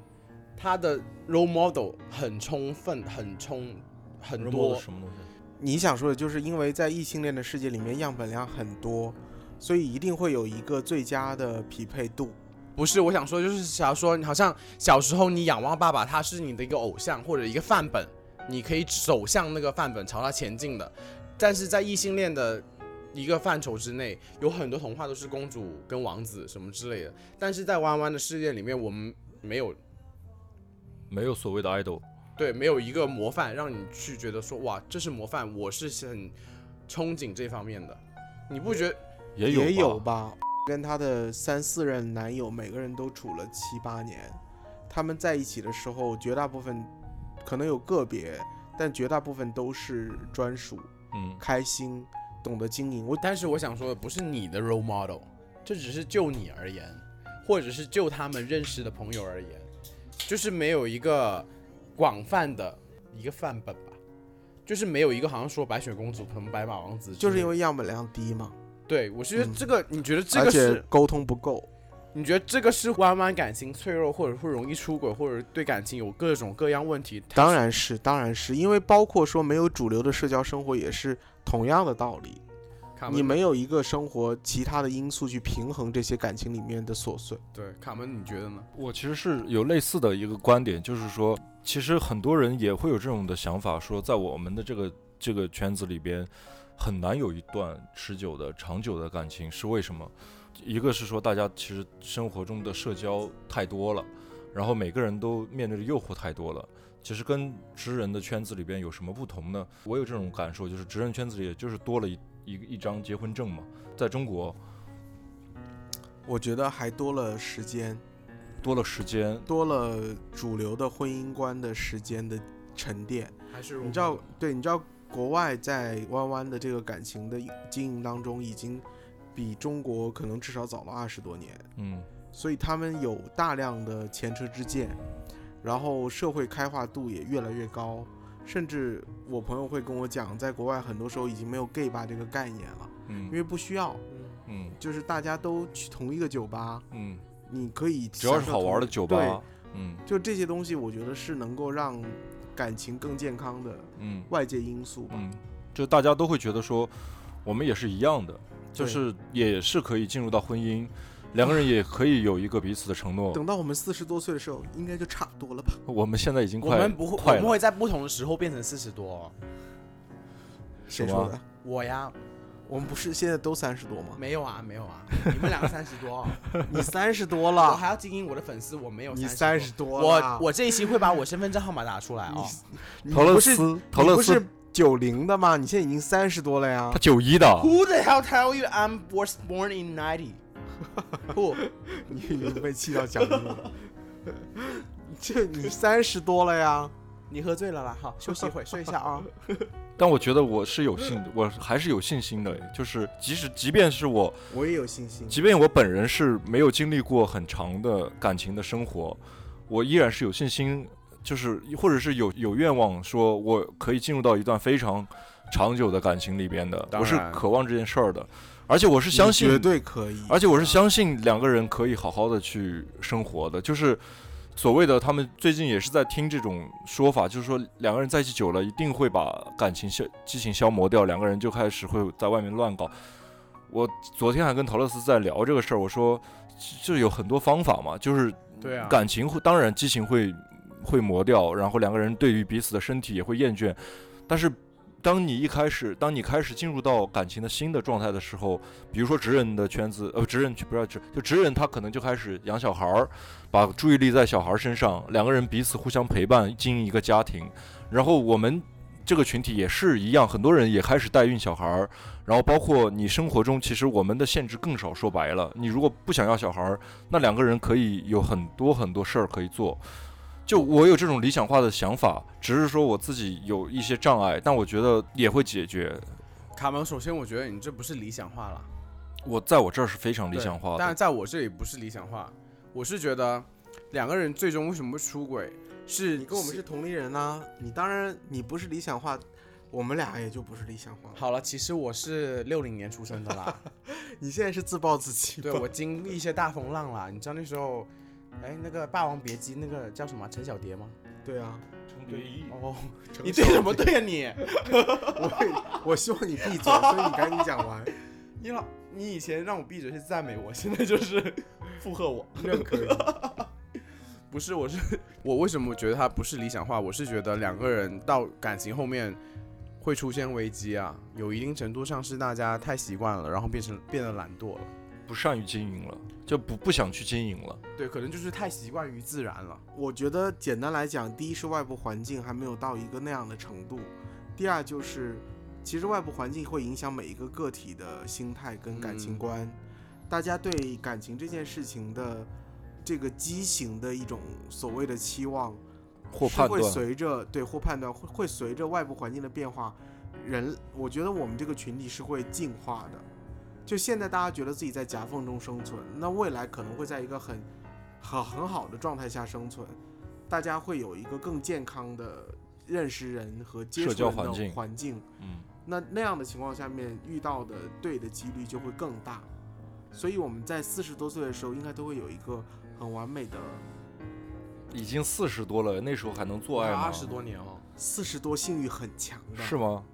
他的 role model 很充分，很充很多。什么东西？你想说的就是因为在异性恋的世界里面样本量很多，所以一定会有一个最佳的匹配度。不是，我想说就是假如说，你好像小时候你仰望爸爸，他是你的一个偶像或者一个范本，你可以走向那个范本，朝他前进的。但是在异性恋的一个范畴之内，有很多童话都是公主跟王子什么之类的，但是在弯弯的世界里面，我们没有没有所谓的 idol，对，没有一个模范让你去觉得说哇，这是模范，我是很憧憬这方面的。你不觉得也有也有吧？跟她的三四任男友，每个人都处了七八年，他们在一起的时候，绝大部分可能有个别，但绝大部分都是专属，嗯，开心。懂得经营，我但是我想说的不是你的 role model，这只是就你而言，或者是就他们认识的朋友而言，就是没有一个广泛的一个范本吧，就是没有一个好像说白雪公主、可能白马王子，就是因为样本量低嘛。对，我是觉得这个，你觉得这个是沟通不够，你觉得这个是弯弯感情脆弱，或者会容易出轨，或者对感情有各种各样问题？当然是，当然是因为包括说没有主流的社交生活，也是同样的道理。你没有一个生活其他的因素去平衡这些感情里面的琐碎。对卡门，你觉得呢？我其实是有类似的一个观点，就是说，其实很多人也会有这种的想法，说在我们的这个这个圈子里边，很难有一段持久的、长久的感情，是为什么？一个是说大家其实生活中的社交太多了，然后每个人都面对的诱惑太多了。其实跟直人的圈子里边有什么不同呢？我有这种感受，就是直人圈子里也就是多了一一一张结婚证嘛，在中国我觉得还多了时间，多了时间，多了主流的婚姻观的时间的沉淀。还是你知道，对，你知道国外在弯弯的这个感情的经营当中，已经比中国可能至少早了二十多年，嗯。所以他们有大量的前车之鉴，然后社会开化度也越来越高。甚至我朋友会跟我讲，在国外很多时候已经没有 gay 吧这个概念了，嗯。因嗯为不需要，嗯。就是大家都去同一个酒吧，嗯，你可以只要是好玩的酒吧，对，嗯。就这些东西，我觉得是能够让感情更健康的嗯外界因素吧。嗯，就大家都会觉得说，我们也是一样的，就是也是可以进入到婚姻，两个人也可以有一个彼此的承诺。等到我们四十多岁的时候，应该就差不多了吧？我们现在已经快我们不会，快了，我们会在不同的时候变成四十多。谁说的？我呀，我们不是现在都三十多吗？没有啊，没有啊，你们两个三十多，你三十多了我了，还要经营我的粉丝，我没有你三三十多我了，我我这一期会把我身份证号码打出来哦。你陶乐不是斯，陶乐斯你不是九零的吗？你现在已经三十多了呀他。九一的，Who the hell tell you I'm was born in ninety？Who？你已经被气到讲英了。这你三十多了呀？你喝醉了啦？好，休息一会，睡一下啊。但我觉得我是有信，我还是有信心的。就是即使即便是我，我也有信心。即便我本人是没有经历过很长的感情的生活，我依然是有信心，就是或者是有有愿望，说我可以进入到一段非常长久的感情里边的。我是渴望这件事儿的，而且我是相信绝对可以。而且我是相信两个人可以好好的去生活的，就是所谓的他们最近也是在听这种说法，就是说两个人在一起久了，一定会把感情消激情消磨掉，两个人就开始会在外面乱搞。我昨天还跟陶乐斯在聊这个事儿，我说就有很多方法嘛，就是对啊，感情会当然激情会会磨掉，然后两个人对于彼此的身体也会厌倦，但是当你一开始，当你开始进入到感情的新的状态的时候，比如说直人的圈子，呃，直人不要直，就直人他可能就开始养小孩儿，把注意力在小孩儿身上，两个人彼此互相陪伴，经营一个家庭，然后我们。这个群体也是一样，很多人也开始代孕小孩儿，然后包括你生活中，其实我们的限制更少。说白了，你如果不想要小孩儿，那两个人可以有很多很多事儿可以做。就我有这种理想化的想法，只是说我自己有一些障碍，但我觉得也会解决。卡门，首先我觉得你这不是理想化了，我在我这儿是非常理想化的，但是在我这里不是理想化。我是觉得两个人最终为什么会出轨，是你跟我们是同龄人啊，你当然你不是理想化，我们俩也就不是理想化。好了。其实我是六零年出生的啦，你现在是自暴自弃，对我经历一些大风浪啦。你知道那时候，哎，那个《霸王别姬》那个叫什么陈小蝶吗？对啊，陈蝶衣哦，你对什么对啊你？我我希望你闭嘴，所以你赶紧讲完。你老你以前让我闭嘴是赞美我，现在就是附和我。认可你。不是，我是我为什么觉得它不是理想化？我是觉得两个人到感情后面会出现危机啊，有一定程度上是大家太习惯了，然后变成变得懒惰了。不善于经营了，就不不想去经营了。对，可能就是太习惯于自然了。我觉得简单来讲，第一是外部环境还没有到一个那样的程度，第二就是其实外部环境会影响每一个个体的心态跟感情观，大家对感情这件事情的这个畸形的一种所谓的期望，会或判断会随着对或判断会会随着外部环境的变化，人我觉得我们这个群体是会进化的。就现在大家觉得自己在夹缝中生存，那未来可能会在一个很很很好的状态下生存，大家会有一个更健康的认识人和接社触人的交环境环境。嗯，那那样的情况下面遇到的对的几率就会更大。所以我们在四十多岁的时候，应该都会有一个很完美的已经四十多了，那时候还能做爱吗？二十多年了，四十多性欲很强的。是吗？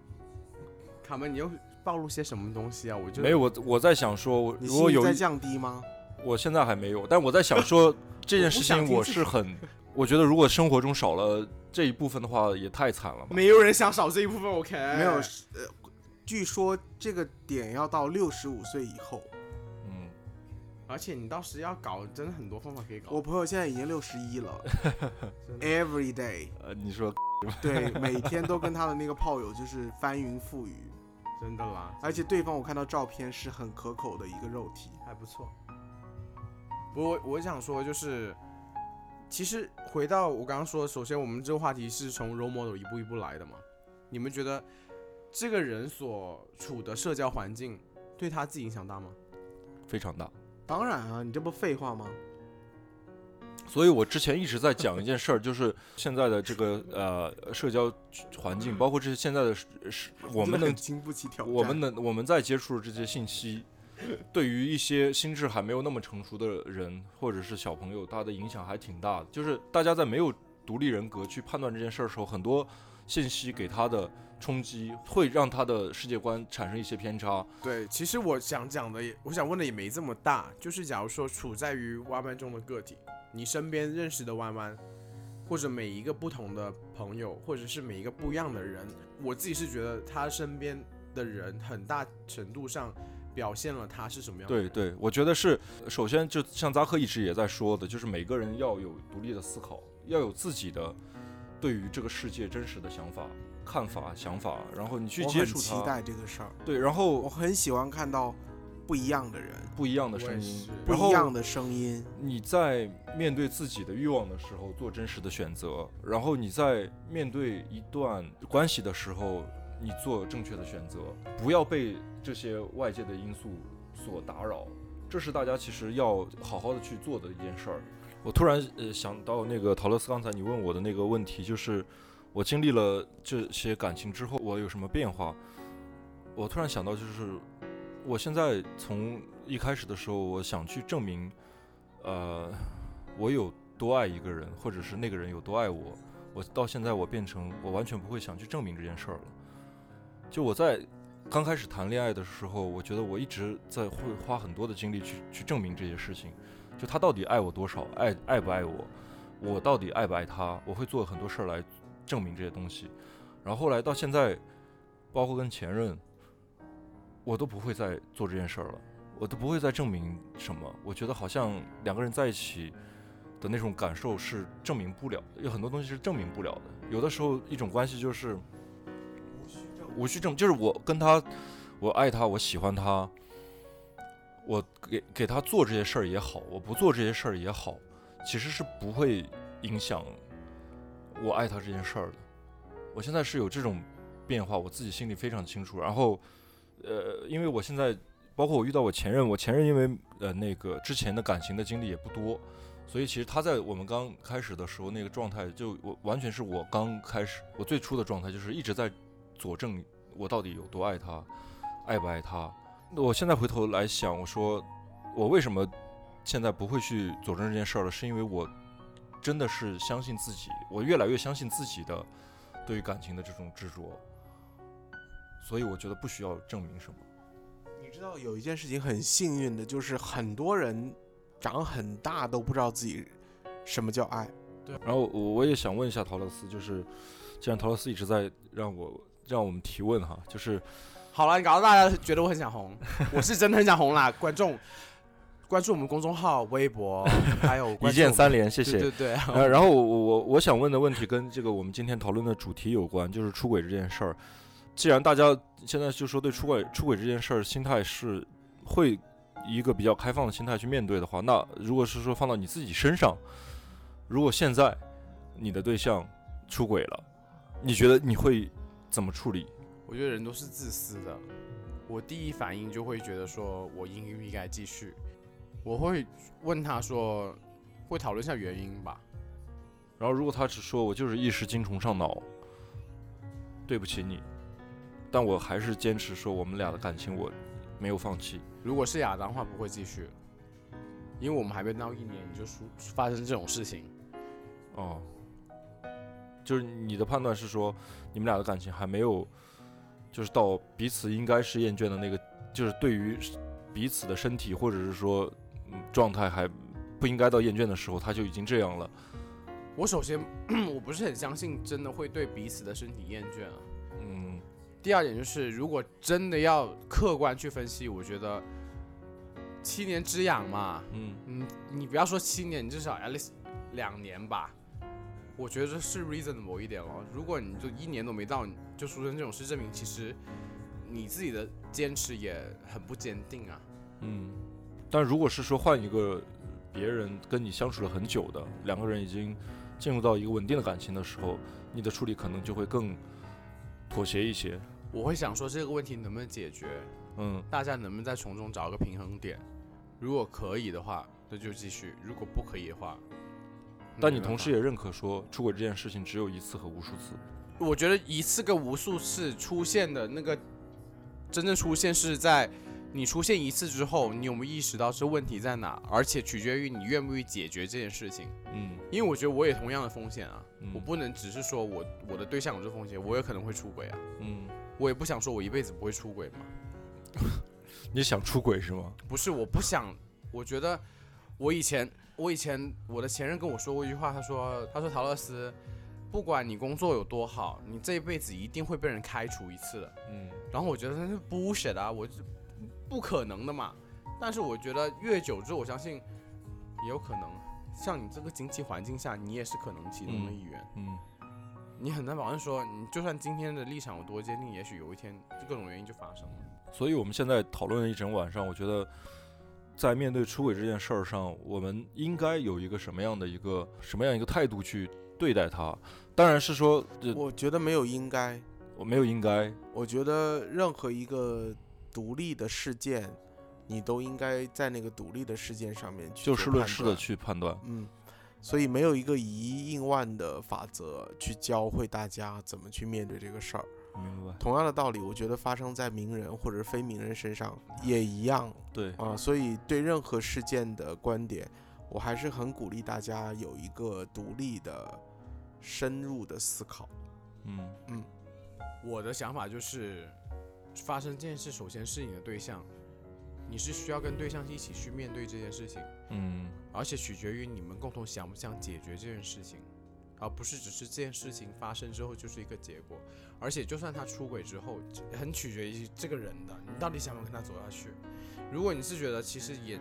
卡门，你又暴露些什么东西啊？我就没有，我我在想说，我你如果有在降低吗？我现在还没有，但我在想说 这件事情，我是很，我觉得如果生活中少了这一部分的话，也太惨了吧。没有人想少这一部分，OK？没有，呃，据说这个点要到六十五岁以后。嗯，而且你到时要搞，真的很多方法可以搞。我朋友现在已经六十一了 真的，every day，呃，你说对，每天都跟他的那个炮友就是翻云覆雨，真的啦，而且对方我看到照片是很可口的一个肉体。还不错。不过我我想说就是，其实回到我刚刚说，首先我们这个话题是从 role model 一步一步来的嘛。你们觉得这个人所处的社交环境对他自己影响大吗？非常大。当然啊，你这不废话吗？所以我之前一直在讲一件事儿，就是现在的这个呃社交环境，包括这些现在的是是我们能 经不起挑战。我们能我们在接触的这些信息，对于一些心智还没有那么成熟的人或者是小朋友，他的影响还挺大的。就是大家在没有独立人格去判断这件事儿的时候，很多信息给他的冲击，会让他的世界观产生一些偏差。对，其实我想讲的也，我想问的也没这么大，就是假如说处在于弯弯中的个体，你身边认识的弯弯，或者每一个不同的朋友，或者是每一个不一样的人，我自己是觉得他身边的人很大程度上表现了他是什么样的。对对，我觉得是，首先就像扎克一直也在说的，就是每个人要有独立的思考，要有自己的对于这个世界真实的想法、看法、想法，然后你去接触期待这个事儿，对，然后我很喜欢看到不一样的人，不一样的声音，不一样的声音。你在面对自己的欲望的时候做真实的选择，然后你在面对一段关系的时候，你做正确的选择，不要被这些外界的因素所打扰，这是大家其实要好好的去做的一件事儿。我突然呃想到那个陶乐斯刚才你问我的那个问题，就是我经历了这些感情之后，我有什么变化？我突然想到，就是我现在从一开始的时候，我想去证明，呃，我有多爱一个人，或者是那个人有多爱我。我到现在，我变成我完全不会想去证明这件事儿了。就我在刚开始谈恋爱的时候，我觉得我一直在会花很多的精力去去证明这些事情，就他到底爱我多少，爱爱不爱我，我到底爱不爱他，我会做很多事儿来证明这些东西。然后后来到现在，包括跟前任，我都不会再做这件事儿了，我都不会再证明什么。我觉得好像两个人在一起的那种感受是证明不了，有很多东西是证明不了的。有的时候一种关系就是无需证，就是我跟他，我爱他，我喜欢他，我给给他做这些事儿也好，我不做这些事儿也好，其实是不会影响我爱他这件事儿的。我现在是有这种变化，我自己心里非常清楚。然后，呃，因为我现在包括我遇到我前任，我前任因为呃那个之前的感情的经历也不多，所以其实他在我们刚开始的时候那个状态，就我完全是我刚开始我最初的状态，就是一直在佐证我到底有多爱他，爱不爱他。那我现在回头来想，我说我为什么现在不会去佐证这件事儿了，是因为我真的是相信自己，我越来越相信自己的对于感情的这种执着，所以我觉得不需要证明什么。你知道有一件事情很幸运的，就是很多人长很大都不知道自己什么叫爱。对然后我我也想问一下陶乐斯，就是既然陶乐斯一直在让我让我们提问哈，就是好了，你搞得大家觉得我很想红，我是真的很想红啦！观众关注我们公众号、微博，还有一键三连，谢谢。对对对，呃，然后我我我想问的问题跟这个我们今天讨论的主题有关，就是出轨这件事儿。既然大家现在就说对出轨出轨这件事儿心态是会一个比较开放的心态去面对的话，那如果是说放到你自己身上，如果现在你的对象出轨了，你觉得你会怎么处理？我觉得人都是自私的，我第一反应就会觉得说我应不应该继续，我会问他说，会讨论一下原因吧。然后如果他只说我就是一时精虫上脑，对不起你，但我还是坚持说我们俩的感情我没有放弃。如果是亚当的话，不会继续，因为我们还没到一年你就出发生这种事情。哦，就是你的判断是说，你们俩的感情还没有，就是到彼此应该是厌倦的那个，就是对于彼此的身体或者是说嗯状态还不应该到厌倦的时候，他就已经这样了。我首先 我不是很相信真的会对彼此的身体厌倦啊。嗯，第二点就是，如果真的要客观去分析，我觉得七年之痒嘛，嗯，嗯，你不要说七年，你至少 at least 两年吧，我觉得是 reasonable 一点了。如果你就一年都没到，你就出生这种事，证明其实你自己的坚持也很不坚定啊。嗯，但如果是说换一个别人跟你相处了很久的两个人已经进入到一个稳定的感情的时候，你的处理可能就会更妥协一些。我会想说这个问题能不能解决，嗯，大家能不能在从中找一个平衡点？如果可以的话，那就继续；如果不可以的话，但你同时也认可说出轨这件事情只有一次和无数次。我觉得一次跟无数次出现的那个真正出现是在你出现一次之后，你有没有意识到这问题在哪？而且取决于你愿不愿意解决这件事情。嗯因为我觉得我也同样的风险啊，嗯我不能只是说我我的对象有这风险，我也可能会出轨啊。嗯，我也不想说我一辈子不会出轨嘛。你想出轨是吗？不是，我不想。我觉得我以前，我以前我的前任跟我说过一句话，他说：“他说陶乐斯，不管你工作有多好，你这一辈子一定会被人开除一次的。嗯”然后我觉得那是 bullshit 啊，我就不可能的嘛。但是我觉得越久之后，我相信也有可能。像你这个经济环境下，你也是可能其中的一员。嗯你很难保证说，你就算今天的立场有多坚定，也许有一天各种原因就发生了。所以我们现在讨论了一整晚上，我觉得在面对出轨这件事儿上，我们应该有一个什么样的一个什么样一个态度去对待它？当然是说，我觉得没有应该，我没有应该，我觉得任何一个独立的事件，你都应该在那个独立的事件上面去就事论事的去判断。嗯，所以没有一个以一应万的法则去教会大家怎么去面对这个事儿。明白？同样的道理，我觉得发生在名人或者非名人身上也一样对，啊。所以对任何事件的观点，我还是很鼓励大家有一个独立的、深入的思考。嗯嗯我的想法就是，发生这件事，首先是你的对象，你是需要跟对象一起去面对这件事情，嗯而且取决于你们共同想不想解决这件事情，而不是只是这件事情发生之后就是一个结果。而且就算他出轨之后，很取决于这个人的，你到底想不想跟他走下去。如果你是觉得其实也，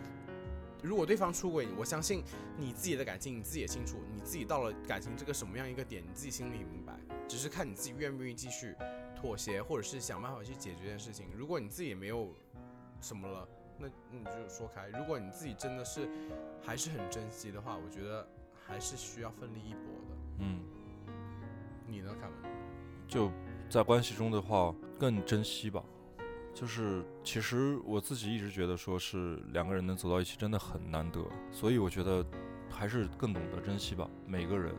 如果对方出轨，我相信你自己的感情你自己也清楚，你自己到了感情这个什么样一个点，你自己心里明白，只是看你自己愿不愿意继续妥协，或者是想办法去解决这件事情。如果你自己也没有什么了，那那你就说开。如果你自己真的是还是很珍惜的话，我觉得还是需要奋力一搏的。嗯，你呢，凯文？就在关系中的话，更珍惜吧。就是其实我自己一直觉得，说是两个人能走到一起真的很难得，所以我觉得还是更懂得珍惜吧。每个人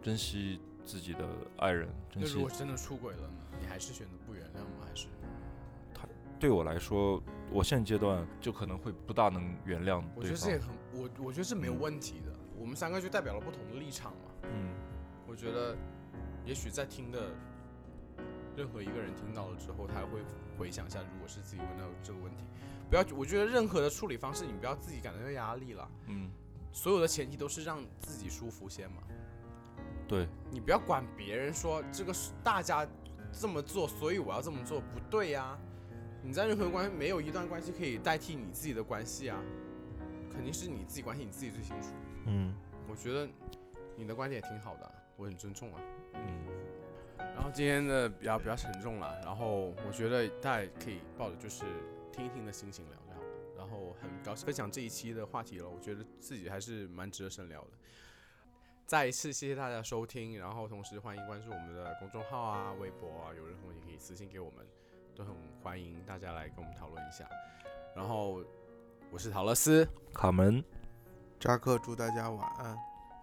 珍惜自己的爱人，那如果真的出轨了呢？你还是选择不原谅吗？还是他对我来说，我现阶段就可能会不大能原谅我觉。得这也很，我我觉得是没有问题的。我们三个就代表了不同的立场嘛。嗯我觉得，也许在听的任何一个人听到了之后，他会回想一下，如果是自己问到这个问题，不要，我觉得任何的处理方式，你不要自己感到压力了。嗯，所有的前提都是让自己舒服先嘛。对，你不要管别人说这个是大家这么做，所以我要这么做，不对呀、你在任何关系没有一段关系可以代替你自己的关系啊，肯定是你自己关系你自己最清楚。嗯我觉得你的观点也挺好的啊，我很尊重啊。嗯然后今天的比较比较沉重了，然后我觉得大家可以抱着就是听一听的心情聊就好了。然后很高兴分享这一期的话题了，我觉得自己还是蛮值得深聊的。再一次谢谢大家收听，然后同时欢迎关注我们的公众号啊、微博啊，有任何问题可以私信给我们，都很欢迎大家来跟我们讨论一下。然后我是陶乐斯，卡门。扎克，祝大家晚安。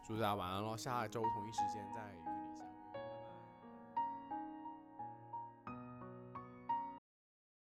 祝大家晚安喽，下周同一时间再。